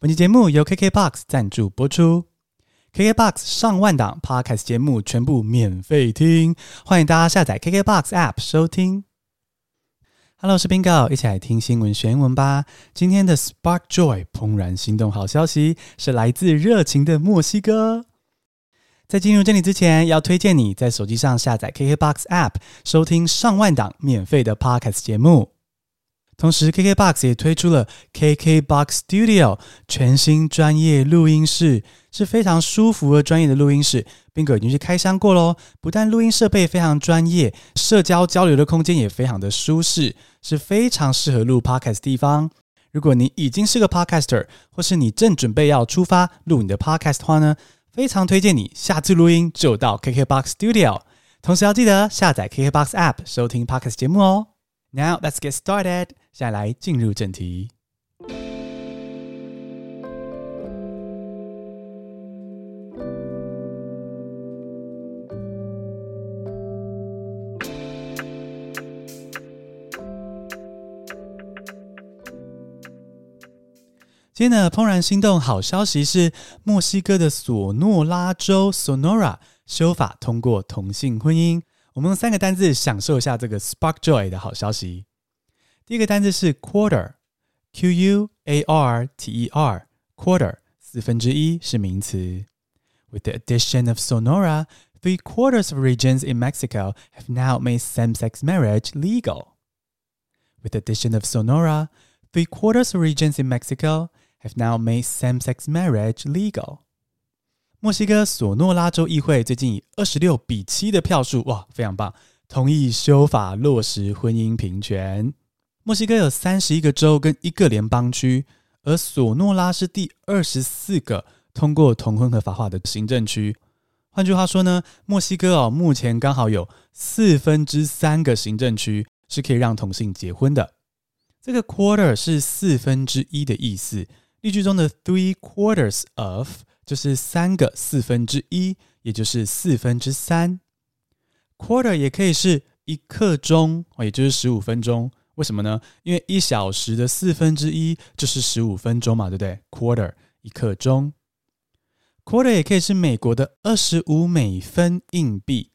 本期节目由 KKBOX 赞助播出，KKBOX 上万档 Podcast 节目全部免费听，欢迎大家下载 KKBOX App 收听。Hello，我是 Bingo，一起来听新闻学英文吧。今天的 Spark Joy 怦然心动好消息是来自热情的墨西哥。在进入这里之前，要推荐你在手机上下载 KKBOX App 收听上万档免费的 Podcast 节目。同时，KKBOX 也推出了 KKBOX Studio 全新专业录音室，是非常舒服而专业的录音室。宾哥已经去开箱过喽，不但录音设备非常专业，社交交流的空间也非常的舒适，是非常适合录 Podcast 地方。如果你已经是个 Podcaster，或是你正准备要出发录你的 Podcast 的话呢，非常推荐你下次录音就到 KKBOX Studio。同时要记得下载 KKBOX App 收听 Podcast 节目哦。Now let's get started。再来进入正题。今天的怦然心动好消息是，墨西哥的索诺拉州 Sonora 修法通过同性婚姻。我们用三个单字享受一下这个 Spark Joy 的好消息。第一个单字是 quarter，Q U A R T E R，quarter 四分之一是名词。With the addition of Sonora, three quarters of regions in Mexico have now made same-sex marriage legal. With the addition of Sonora, three quarters of regions in Mexico have now made same-sex marriage legal. 墨西哥索诺拉州议会最近以二十六比七的票数，哇，非常棒，同意修法落实婚姻平权。 墨西哥有三十一个州跟一个联邦区，而索诺拉是第二十四个通过同婚合法化的行政区。换句话说呢，墨西哥哦，目前刚好有四分之三个行政区是可以让同性结婚的。这个 quarter 是四分之一的意思，例句中的 three quarters of。就是三个四分之一，也就是四分之三。Quarter 也可以是一刻钟，也就是十五分钟。为什么呢？因为一小时的四分之一就是十五分钟嘛，对不对？Quarter 一刻钟。Quarter 也可以是美国的二十五美分硬币。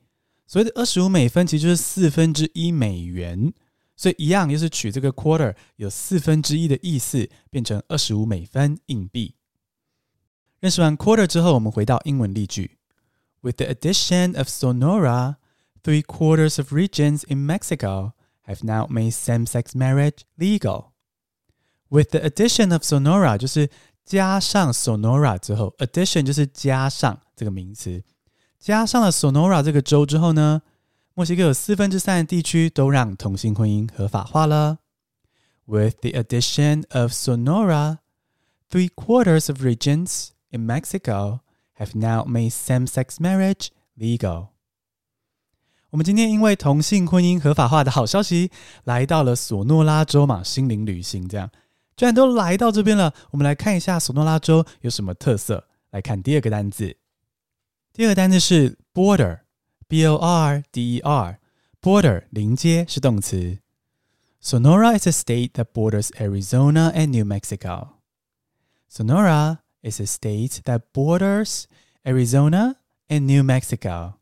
所谓的二十五美分，其实就是四分之一美元。所以一样，就是取这个 Quarter 有四分之一的意思，变成二十五美分硬币。认识完 quarter 之后，我们回到英文例句。With the addition of Sonora, three quarters of regions in Mexico have now made same-sex marriage legal. With the addition of Sonora，就是加上 Sonora 之后，addition 就是加上这个名词，加上了 Sonora 这个州之后呢，墨西哥有四分之三的地区都让同性婚姻合法化了。With the addition of Sonora, three quarters of regions In Mexico, have now made same-sex marriage legal. 我们今天因为同性婚姻合法化的好消息，来到了索诺拉州嘛，心灵旅行这样，既然都来到这边了，我们来看一下索诺拉州有什么特色。来看第二个单字，第二个单字是 border，B-O-R-D-E-R，border 邻接是动词。Sonora is a state that borders Arizona and New Mexico. Sonora is a state that borders Arizona and New Mexico。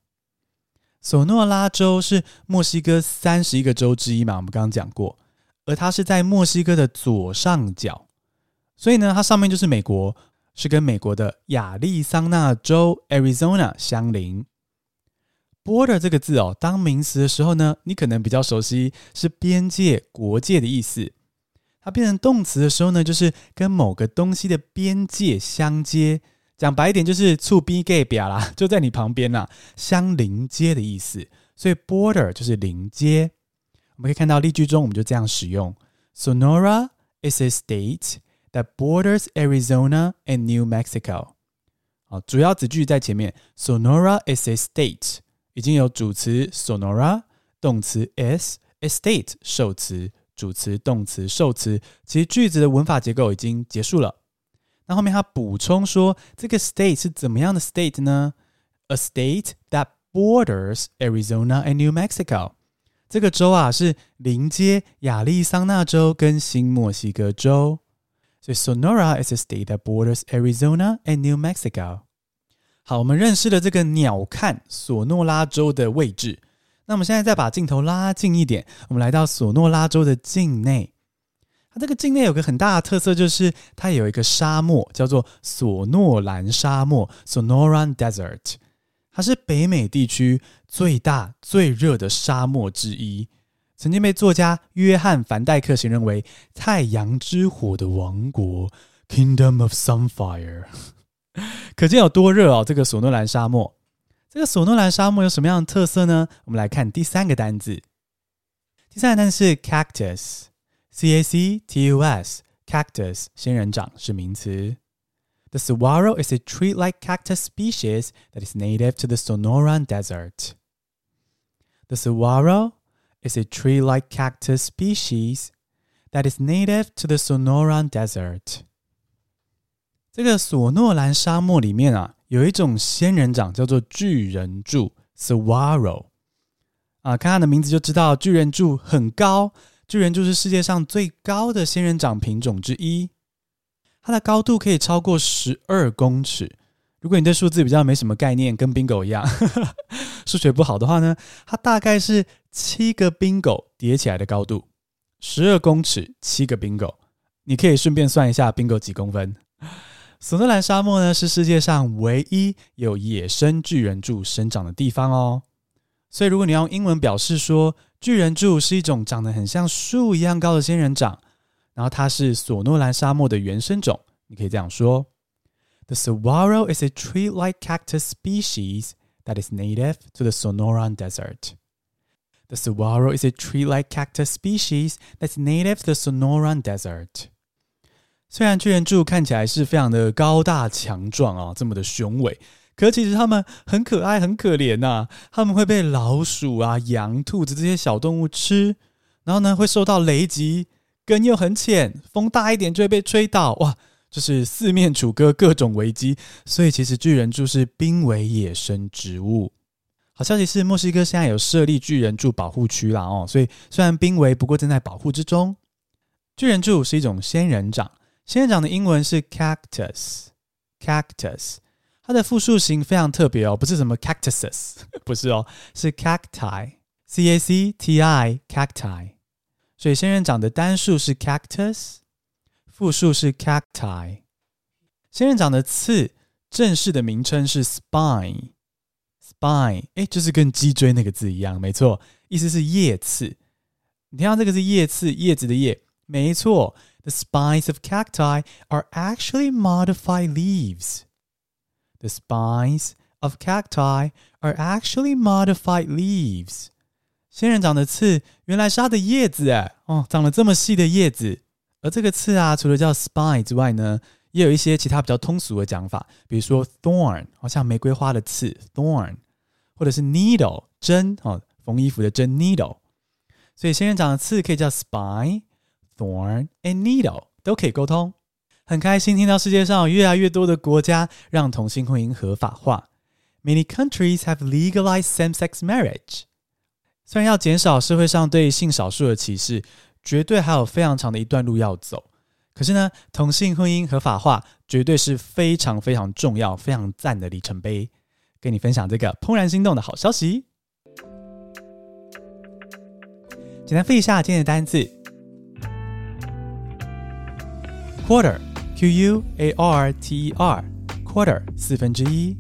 索诺拉州是墨西哥三十一个州之一嘛，我们刚刚讲过，而它是在墨西哥的左上角，所以呢，它上面就是美国，是跟美国的亚利桑那州 Arizona 相邻。Border 这个字哦，当名词的时候呢，你可能比较熟悉，是边界、国界的意思。它变成动词的时候呢，就是跟某个东西的边界相接，讲白一点就是厝边隔壁啦，就在你旁边啦，相邻接的意思。所以 border 就是邻接。我们可以看到例句中，我们就这样使用：Sonora is a state that borders Arizona and New Mexico。好，主要子句在前面，Sonora is a state 已经有主词 Sonora，动词 is，a state 受词。主词、动词、受词，其实句子的文法结构已经结束了。那后面他补充说，这个 state 是怎么样的 state 呢？A state that borders Arizona and New Mexico。这个州啊是临接亚利桑那州跟新墨西哥州。所以 Sonora is a state that borders Arizona and New Mexico。好，我们认识了这个鸟瞰索诺拉州的位置。那我们现在再把镜头拉近一点，我们来到索诺拉州的境内。它这个境内有个很大的特色，就是它有一个沙漠，叫做索诺兰沙漠 （Sonoran Desert）。它是北美地区最大、最热的沙漠之一，曾经被作家约翰·凡戴克形容为“太阳之火的王国 ”（Kingdom of Sunfire）。可见有多热哦！这个索诺兰沙漠。这个索诺兰沙漠有什么样的特色呢？我们来看第三个单字。第三个单字是 cactus cactus，c a c t u s，cactus 仙人掌是名词。The saguaro is a tree-like cactus species that is native to the Sonoran Desert. The saguaro is a tree-like cactus species that is native to the Sonoran Desert. 这个索诺兰沙漠里面啊。有一种仙人掌叫做巨人柱 （Saguaro） 啊，看它的名字就知道巨人柱很高。 巨人柱是世界上最高的仙人掌品种之一，它的高度可以超过十二公尺。如果你对数字比较没什么概念，跟 bingo 一样，数学不好的话呢，它大概是七个 bingo 叠起来的高度，十二公尺，七个 bingo。你可以顺便算一下 bingo 几公分。索诺兰沙漠呢，是世界上唯一有野生巨人柱生长的地方哦。所以，如果你用英文表示说巨人柱是一种长得很像树一样高的仙人掌，然后它是索诺兰沙漠的原生种，你可以这样说：The saguaro is a tree-like cactus species that is native to the Sonoran Desert. The saguaro is a tree-like cactus species that's native to the Sonoran Desert. 虽然巨人柱看起来是非常的高大强壮啊，这么的雄伟，可其实它们很可爱、很可怜呐、啊。它们会被老鼠啊、羊、兔子这些小动物吃，然后呢会受到雷击，根又很浅，风大一点就会被吹倒，哇，就是四面楚歌，各种危机。所以其实巨人柱是濒危野生植物。好消息是，墨西哥现在有设立巨人柱保护区啦哦，所以虽然濒危，不过正在保护之中。巨人柱是一种仙人掌。仙人掌的英文是 cactus，cactus，它的复数形非常特别哦，不是什么 cactuses，不是哦，是 cacti，c a c t i，cacti。所以仙人掌的单数是 cactus，复数是 cacti。仙人掌的刺正式的名称是 spine，spine，哎，就是跟脊椎那个字一样，没错，意思是叶刺。你听到这个是叶刺，叶子的叶，没错。The spines of cacti are actually modified leaves. The spines of cacti are actually modified leaves. 仙人掌的刺原来是它的叶子哎，哦，长了这么细的叶子。而这个刺啊，除了叫 spine 之外呢，也有一些其他比较通俗的讲法，比如说 thorn，好像玫瑰花的刺 thorn，或者是 needle 针哦，缝衣服的针 needle。所以仙人掌的刺可以叫 spine。Thorn and needle 都可以沟通， 很开心听到世界上越来越多的国家让同性婚姻合法化。Many countries have legalized same-sex marriage。虽然要减少社会上对性少数的歧视，绝对还有非常长的一段路要走。可是呢，同性婚姻合法化绝对是非常非常重要、非常赞的里程碑。跟你分享这个怦然心动的好消息。简单复一下今天的单词。Quarter, Q U A R T E R, quarter 四分之一。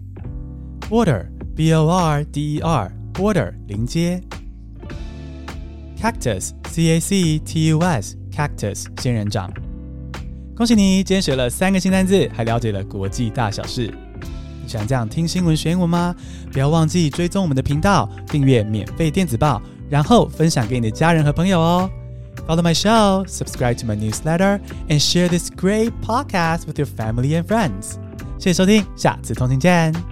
Border, B O R D E R, border 临街。Cactus, C A C T U S, cactus 仙人掌。恭喜你，今天学了三个新单字，还了解了国际大小事。你喜欢这样听新闻学英文吗？不要忘记追踪我们的频道，订阅免费电子报，然后分享给你的家人和朋友哦。Follow my show, subscribe to my newsletter, and share this great podcast with your family and friends. 谢谢收听，下次通勤见。